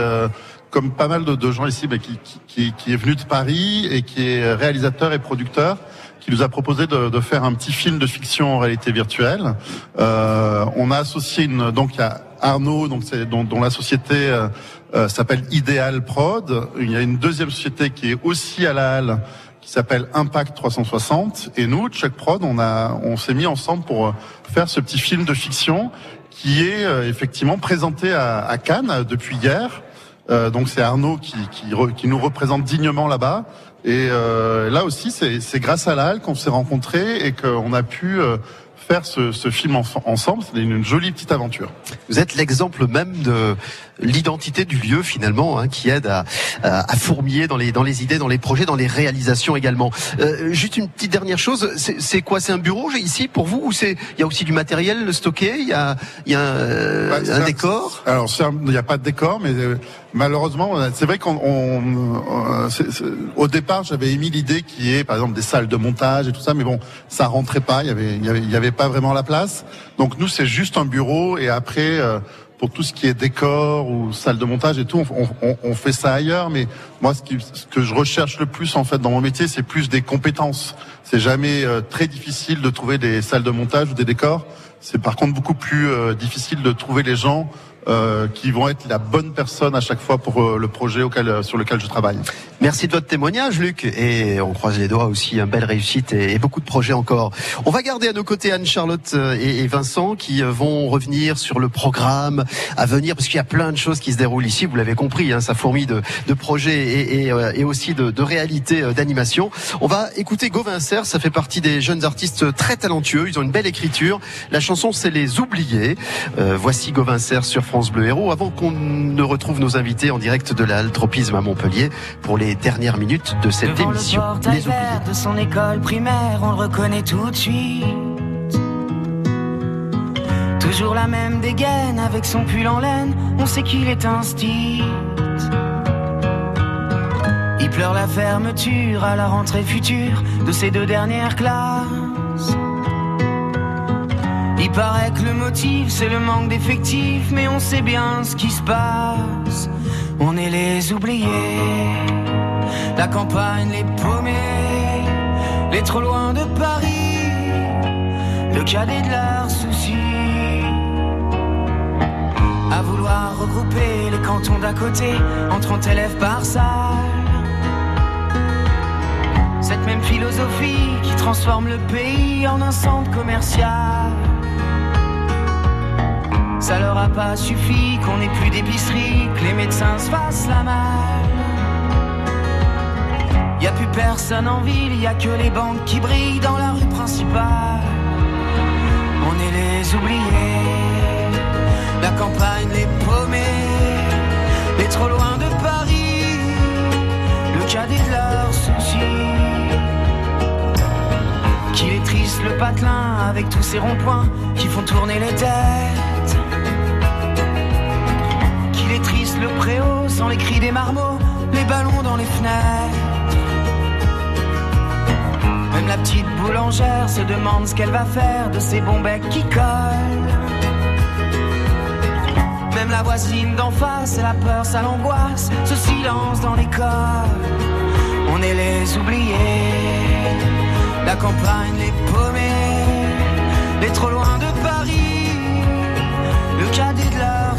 comme pas mal de, de gens ici, bah, qui, qui, qui, est venu de Paris et qui est réalisateur et producteur qui nous a proposé de, de, faire un petit film de fiction en réalité virtuelle. Euh, on a associé une, donc il Arnaud, donc c'est dont, dont, la société euh, euh, s'appelle Ideal Prod. Il y a une deuxième société qui est aussi à la halle qui s'appelle Impact 360. Et nous, Check Prod, on a, on s'est mis ensemble pour euh, faire ce petit film de fiction qui est euh, effectivement présenté à, à, Cannes depuis hier. Euh, donc c'est Arnaud qui, qui, qui, nous représente dignement là-bas. Et euh, là aussi, c'est grâce à la qu'on s'est rencontrés et qu'on a pu euh, faire ce, ce film en, ensemble. C'est une, une jolie petite aventure. Vous êtes l'exemple même de l'identité du lieu finalement, hein, qui aide à, à, fourmiller dans les dans les idées, dans les projets, dans les réalisations également. Euh, juste une petite dernière chose, c'est quoi? C'est un bureau ici pour vous ou c'est il y a aussi du matériel stocké Il y a il y a un, bah, un décor? Alors il n'y a pas de décor, mais euh, malheureusement c'est vrai qu'on on, au départ j'avais émis l'idée qui est par exemple des salles de montage et tout ça, mais bon ça rentrait pas, il y avait il y avait, il y avait pas vraiment la place. Donc nous c'est juste un bureau et après euh, pour tout ce qui est décor ou salle de montage et tout, on, on, on fait ça ailleurs. Mais moi, ce, qui, ce, que je recherche le plus en fait dans mon métier, c'est plus des compétences. C'est jamais euh, très difficile de trouver des salles de montage ou des décors. C'est par contre beaucoup plus euh, difficile de trouver les gens euh, qui vont être la bonne personne à chaque fois pour euh, le projet auquel, euh, sur lequel je travaille. Merci de votre témoignage, Luc. Et on croise les doigts aussi, une belle réussite et, beaucoup de projets encore. On va garder à nos côtés Anne-Charlotte et, et, Vincent qui vont revenir sur le programme à venir, parce qu'il y a plein de choses qui se déroulent ici. Vous l'avez compris, hein, ça fourmille de, de projets et, et, aussi de, de réalités d'animation. On va écouter Gauvin Serre, ça fait partie des jeunes artistes très talentueux. Ils ont une belle écriture. La chanson, c'est Les Oubliés. Euh, voici Gauvin Serre sur France Bleu Héros. Avant qu'on ne retrouve nos invités en direct de l'altropisme à Montpellier pour les dernières minutes de cette Devant émission. Le les vert de son école primaire, on le reconnaît tout de suite. Toujours la même dégaine avec son pull en laine, on sait qu'il est un style. Il pleure la fermeture à la rentrée future de ses deux dernières classes. Il paraît que le motif c'est le manque d'effectifs, mais on sait bien ce qui se passe. On est les oubliés, la campagne les paumés, les trop loin de Paris, le cadet de leurs soucis. À vouloir regrouper les cantons d'à côté en 30 élèves par salle. Cette même philosophie qui transforme le pays en un centre commercial. Ça leur a pas suffi qu'on n'ait plus d'épicerie, que les médecins se fassent la malle. Y a plus personne en ville, y a que les banques qui brillent dans la rue principale. On est les oubliés, La campagne, les paumés, les trop loin de Paris, le cadet de leurs soucis. Qu'il est triste le patelin avec tous ces ronds-points qui font tourner les têtes. Le préau sans les cris des marmots, les ballons dans les fenêtres. Même la petite boulangère se demande ce qu'elle va faire de ces bons becs qui collent. Même la voisine d'en face, la peur, ça l'angoisse, ce silence dans l'école. On est les oubliés, la campagne, les paumés, les trop loin de Paris, le cadet de leurs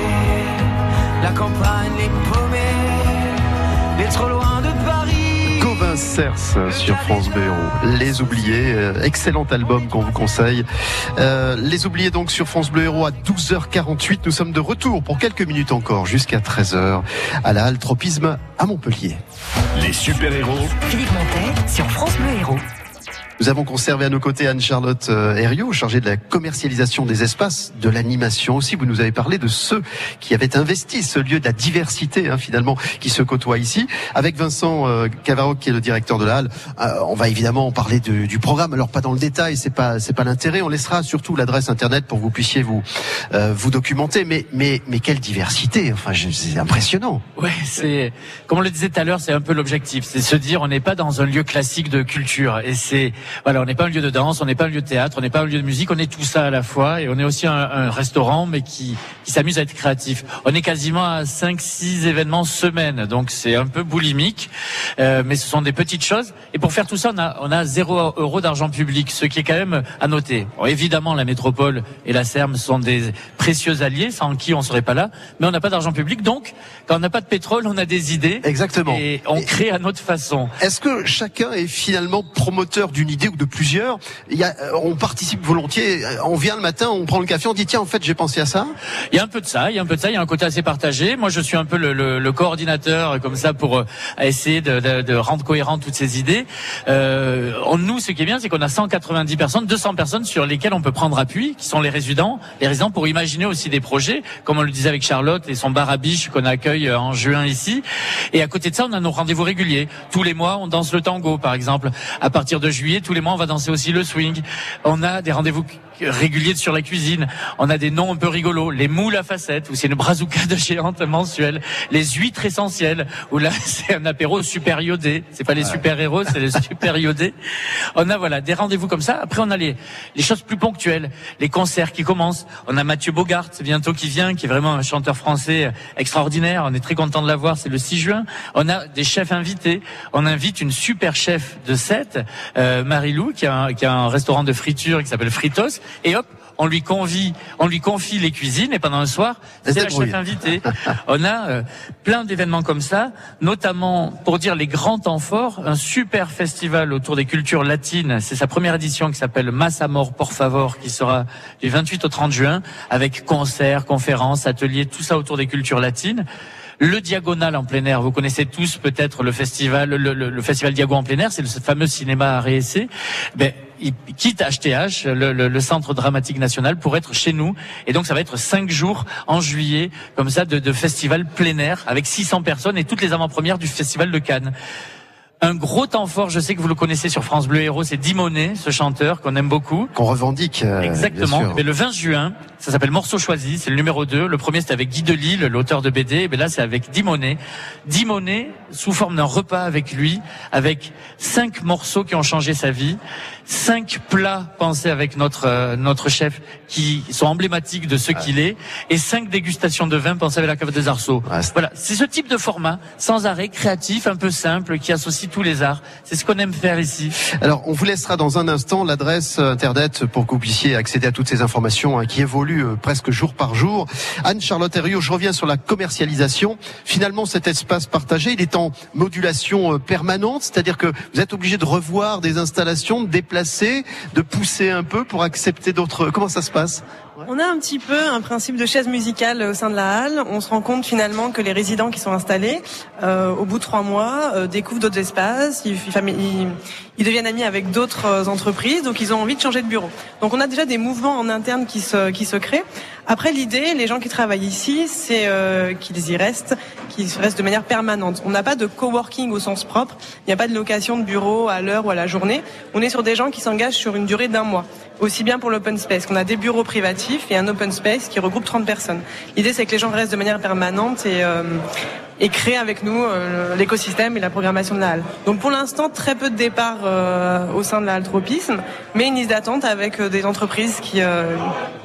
la campagne, les paumés, les trop loin de Paris. Gauvin Cers sur France Bleu Héros. Les Oubliés, euh, excellent album qu'on vous conseille. Euh, les Oubliés donc sur France Bleu Héros à 12h48. Nous sommes de retour pour quelques minutes encore jusqu'à 13h à la Halle Tropisme à Montpellier. Les super-héros Philippe Montet sur France Bleu Héros. Nous avons conservé à nos côtés Anne-Charlotte euh, Herriot, chargée de la commercialisation des espaces, de l'animation aussi. Vous nous avez parlé de ceux qui avaient investi ce lieu de la diversité, hein, finalement, qui se côtoie ici. Avec Vincent euh, Cavaroc, qui est le directeur de la Halle, euh, on va évidemment en parler du programme. Alors pas dans le détail, c'est pas c'est pas l'intérêt. On laissera surtout l'adresse internet pour que vous puissiez vous euh, vous documenter. Mais mais mais quelle diversité Enfin, c'est impressionnant. Ouais, c'est comme on le disait tout à l'heure, c'est un peu l'objectif, c'est se dire on n'est pas dans un lieu classique de culture et c'est voilà, on n'est pas un lieu de danse, on n'est pas un lieu de théâtre, on n'est pas un lieu de musique, on est tout ça à la fois et on est aussi un, un restaurant mais qui qui s'amuse à être créatif. On est quasiment à 5 6 événements semaine, donc c'est un peu boulimique euh, mais ce sont des petites choses et pour faire tout ça, on a on a zéro euro d'argent public, ce qui est quand même à noter. Bon, évidemment, la métropole et la Serme sont des précieux alliés sans qui on serait pas là, mais on n'a pas d'argent public donc quand on n'a pas de pétrole, on a des idées. Exactement. Et on crée à notre façon. Est-ce que chacun est finalement promoteur d'une ou de plusieurs Il y a, euh, On participe volontiers. euh, On vient le matin, on prend le café, on dit tiens en fait j'ai pensé à ça. Il y a un peu de ça, il y a un peu de ça, il y a un côté assez partagé. Moi, je suis un peu le, le- le coordinateur euh, comme ça pour essayer de, de- de rendre cohérentes toutes ces idées. Euh, on, nous, ce qui est bien, c'est qu'on a 190 personnes, 200 personnes sur lesquelles on peut prendre appui, qui sont les résidents, les résidents pour imaginer aussi des projets, comme on le disait avec Charlotte et son bar à biche qu'on accueille en juin ici. Et à côté de ça, on a nos rendez-vous réguliers. Tous les mois, on danse le tango, par exemple. À partir de juillet, tous les mois, on va danser aussi le swing. On a des rendez-vous réguliers sur la cuisine. On a des noms un peu rigolos. Les moules à facettes, où c'est une brazuca de géante mensuelle. Les huîtres essentielles, où là, c'est un apéro super iodé. C'est pas les super-héros, c'est les super iodés. On a, voilà, des rendez-vous comme ça. Après, on a les, les choses plus ponctuelles. Les concerts qui commencent. On a Mathieu Bogart, bientôt qui vient, qui est vraiment un chanteur français extraordinaire. On est très content de l'avoir. C'est le 6 juin. On a des chefs invités. On invite une super chef de 7, euh, Marie-Lou, qui a, un, qui a un restaurant de friture qui s'appelle Fritos. Et hop, on lui confie, on lui confie les cuisines et pendant un soir, c'est la chef invitée. on a euh, plein d'événements comme ça, notamment pour dire les grands temps forts, un super festival autour des cultures latines. C'est sa première édition qui s'appelle Massa Amor Por Favor, qui sera du 28 au 30 juin, avec concerts, conférences, ateliers, tout ça autour des cultures latines. Le Diagonal en plein air, vous connaissez tous peut-être le festival, le, le- le festival Diago en plein air, c'est le fameux cinéma à réessai. Ben, il quitte HTH, le, le- le Centre Dramatique National, pour être chez nous. Et donc ça va être cinq jours en juillet, comme ça, de, de festival plein air, avec 600 personnes et toutes les avant-premières du festival de Cannes. Un gros temps fort, je sais que vous le connaissez sur France Bleu Héros, c'est Dimonet, ce chanteur qu'on aime beaucoup. Qu'on revendique. euh, Exactement. Mais le 20 juin, ça s'appelle Morceau choisi, c'est le numéro 2. Le premier c'était avec Guy Delisle, l'auteur de BD, mais là c'est avec Dimonet. Dimonet, sous forme d'un repas avec lui, avec cinq morceaux qui ont changé sa vie, cinq plats pensés avec notre euh, notre chef qui sont emblématiques de ce qu'il est, et cinq dégustations de vin pensées avec la cave des arceaux. Voilà, c'est ce type de format, sans arrêt, créatif, un peu simple, qui associe tous les arts. C'est ce qu'on aime faire ici. Alors, on vous laissera dans un instant l'adresse internet pour que vous puissiez accéder à toutes ces informations hein, qui évoluent euh, presque jour par jour. Anne-Charlotte Herriot, je reviens sur la commercialisation. Finalement, cet espace partagé, il est en modulation euh, permanente, c'est-à-dire que vous êtes obligé de revoir des installations, de déplacer, de pousser un peu pour accepter d'autres. Comment ça se passe? On a un petit peu un principe de chaise musicale au sein de la halle. On se rend compte finalement que les résidents qui sont installés, euh, au bout de trois mois, euh, découvrent d'autres espaces, ils, ils, ils, deviennent amis avec d'autres euh, entreprises, donc ils ont envie de changer de bureau. Donc on a déjà des mouvements en interne qui se, qui se créent. Après l'idée, les gens qui travaillent ici, c'est euh, qu'ils y restent, qu'ils restent de manière permanente. On n'a pas de coworking au sens propre, il n'y a pas de location de bureau à l'heure ou à la journée. On est sur des gens qui s'engagent sur une durée d'un mois aussi bien pour l'open space, qu'on a des bureaux privatifs et un open space qui regroupe 30 personnes. L'idée, c'est que les gens restent de manière permanente et, euh, et créent avec nous euh, l'écosystème et la programmation de la halle. Donc pour l'instant, très peu de départs euh, au sein de la halle tropisme, mais une liste d'attente avec euh, des entreprises qui, euh,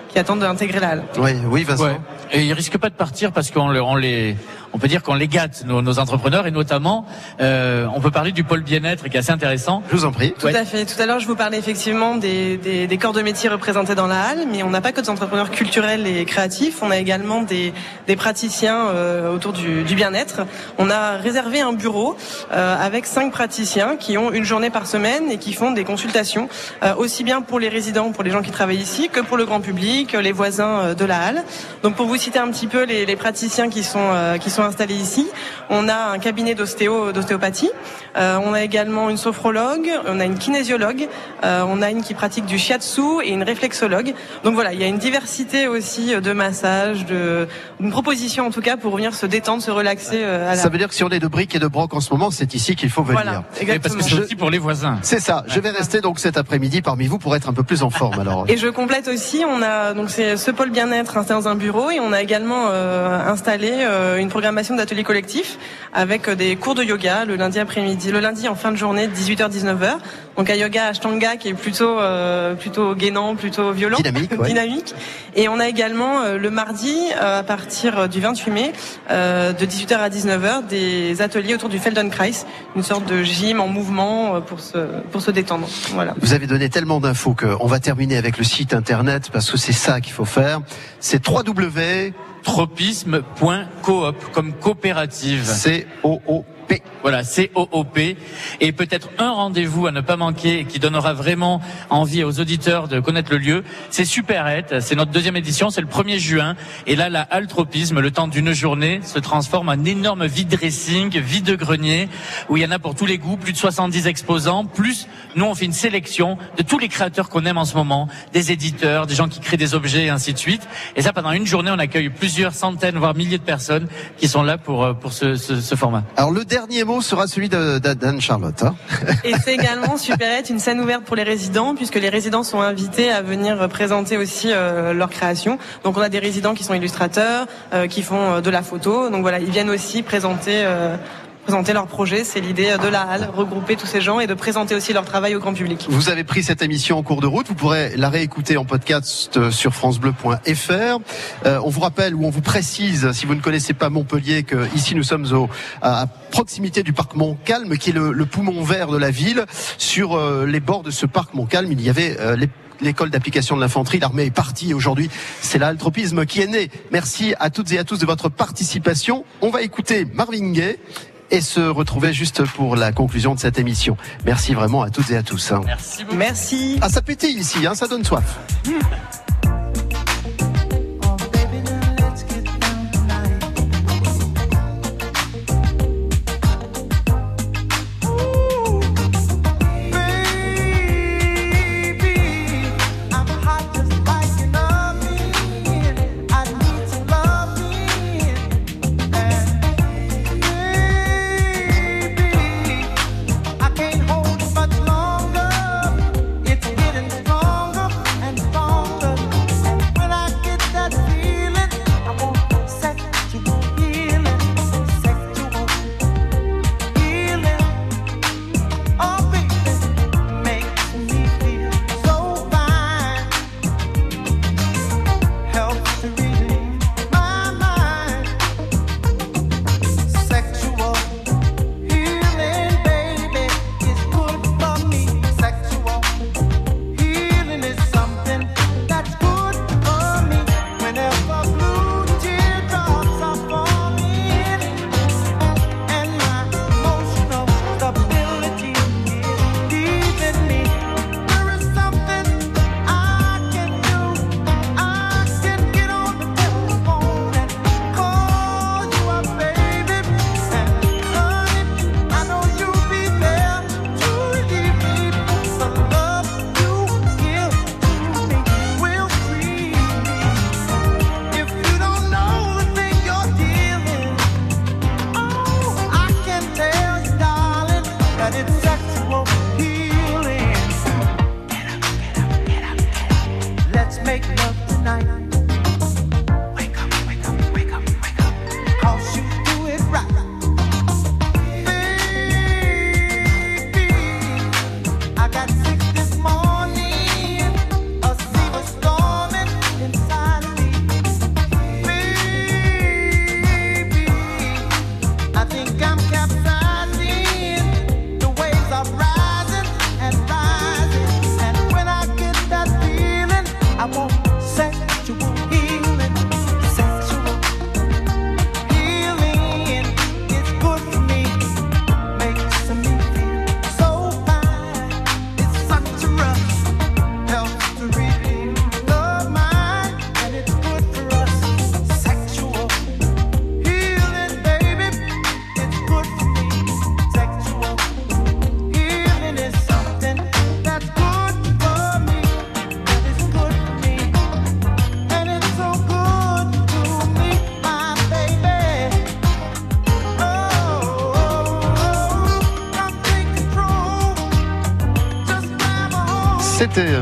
qui attendent d'intégrer la halle. Oui, oui, Vincent. Ouais. Et ils risquent pas de partir parce qu'on le- on les, on peut dire qu'on les gâte nos, nos entrepreneurs et notamment, euh, on peut parler du pôle bien-être qui est assez intéressant. Je vous en prie. Tout à fait. Tout à l'heure, je vous parlais effectivement des, des, des corps de métier représentés dans la halle, mais on n'a pas que des entrepreneurs culturels et créatifs. On a également des, des praticiens euh, autour du, du bien-être. On a réservé un bureau euh, avec cinq praticiens qui ont une journée par semaine et qui font des consultations euh, aussi bien pour les résidents, pour les gens qui travaillent ici, que pour le grand public, les voisins euh, de la halle. Donc pour vous citer un petit peu les, les praticiens qui sont euh, qui sont installés ici, on a un cabinet d'ostéo d'ostéopathie. Euh, on a également une sophrologue, on a une kinésiologue, euh, on a une qui pratique du shiatsu et une réflexologue. Donc voilà, il y a une diversité aussi de massages, de une proposition en tout cas pour venir se détendre, se relaxer euh, à la Ça veut dire que si on est de briques et de broc en ce moment, c'est ici qu'il faut venir. Voilà, Et parce que c'est exactement. aussi pour les voisins. C'est ça. Je vais rester donc cet après-midi parmi vous pour être un peu plus en forme. Alors. Et je complète aussi, on a donc c'est ce pôle bien-être installé dans un bureau et on a également euh, installé euh, une programmation d'ateliers collectifs avec euh, des cours de yoga le lundi après-midi, le lundi en fin de journée de 18h-19h. Donc un yoga Ashtanga qui est plutôt euh, plutôt gainant, plutôt violent, Dynamique, ouais. dynamique. Et on a également euh, le mardi euh, à partir du 28 mai euh, de 18h à 19h des ateliers autour du Feldenkrais, une sorte de gym en mouvement euh, pour se pour se détendre. Voilà. Vous avez donné tellement d'infos qu'on va terminer avec le site internet parce que c'est ça qu'il faut faire. C'est www. Tropisme.coop comme coopérative. C-O-O-P. Voilà, C-O-O-P. Et peut-être un rendez-vous à ne pas manquer et qui donnera vraiment envie aux auditeurs de connaître le lieu. C'est Superette. C'est notre deuxième édition. C'est le 1er juin. Et là, la halle Tropisme, le temps d'une journée, se transforme en énorme vide dressing, vide grenier, où il y en a pour tous les goûts, plus de 70 exposants. Plus, nous, on fait une sélection de tous les créateurs qu'on aime en ce moment, des éditeurs, des gens qui créent des objets et ainsi de suite. Et ça, pendant une journée, on accueille plusieurs centaines, voire milliers de personnes qui sont là pour, euh, pour ce, ce, format. Alors le mot sera celui de- d'Anne-Charlotte. hein. Et c'est également Superette, une scène ouverte pour les résidents, puisque les résidents sont invités à venir présenter aussi euh, leur création. Donc on a des résidents qui sont illustrateurs, euh, qui font euh, de la photo. Donc voilà, ils viennent aussi présenter. euh, présenter leur projet, c'est l'idée de la halle, regrouper tous ces gens et de présenter aussi leur travail au grand public. Vous avez pris cette émission en cours de route. Vous pourrez la réécouter en podcast euh, sur francebleu.fr. Euh, on vous rappelle ou on vous précise, si vous ne connaissez pas Montpellier, que ici nous sommes au, à proximité du parc Montcalm, qui est le, le poumon vert de la ville. Sur euh, les bords de ce parc Montcalm, il y avait euh, L'école d'application de l'infanterie, l'armée est partie et aujourd'hui c'est l'altropisme qui est né. Merci à toutes et à tous de votre participation. On va écouter Marvin Gaye et se retrouver juste pour la conclusion de cette émission. Merci vraiment à toutes et à tous. hein. Merci beaucoup. Merci. Ah, ça pétille ici, hein, ça donne soif.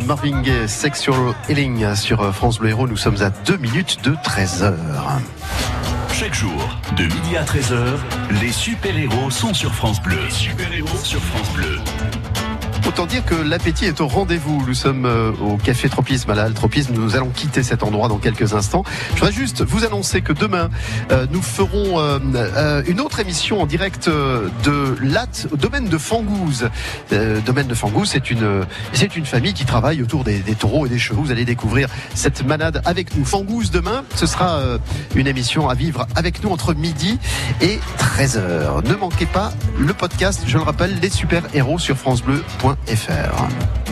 Marvin Gaye, Sexual Healing sur France Bleu Héros. Nous sommes à 2 minutes de 13 heures. Chaque jour, de midi à 13h, les super-héros sont sur France Bleu. super-héros sur France Bleu. Autant dire que l'appétit est au rendez-vous. Nous sommes euh, au Café Tropisme, à la. Nous allons quitter cet endroit dans quelques instants. Je voudrais juste vous annoncer que demain, euh, nous ferons euh, une autre émission en direct de Latte, au domaine de Fangouze. Domaine de Fangouze, c'est une, c'est une famille qui travaille autour des, des taureaux et des chevaux. Vous allez découvrir cette manade avec nous. Fangouze demain, ce sera une émission à vivre avec nous entre midi et 13h. Ne manquez pas le podcast, je le rappelle, les super-héros sur francebleu.fr fr.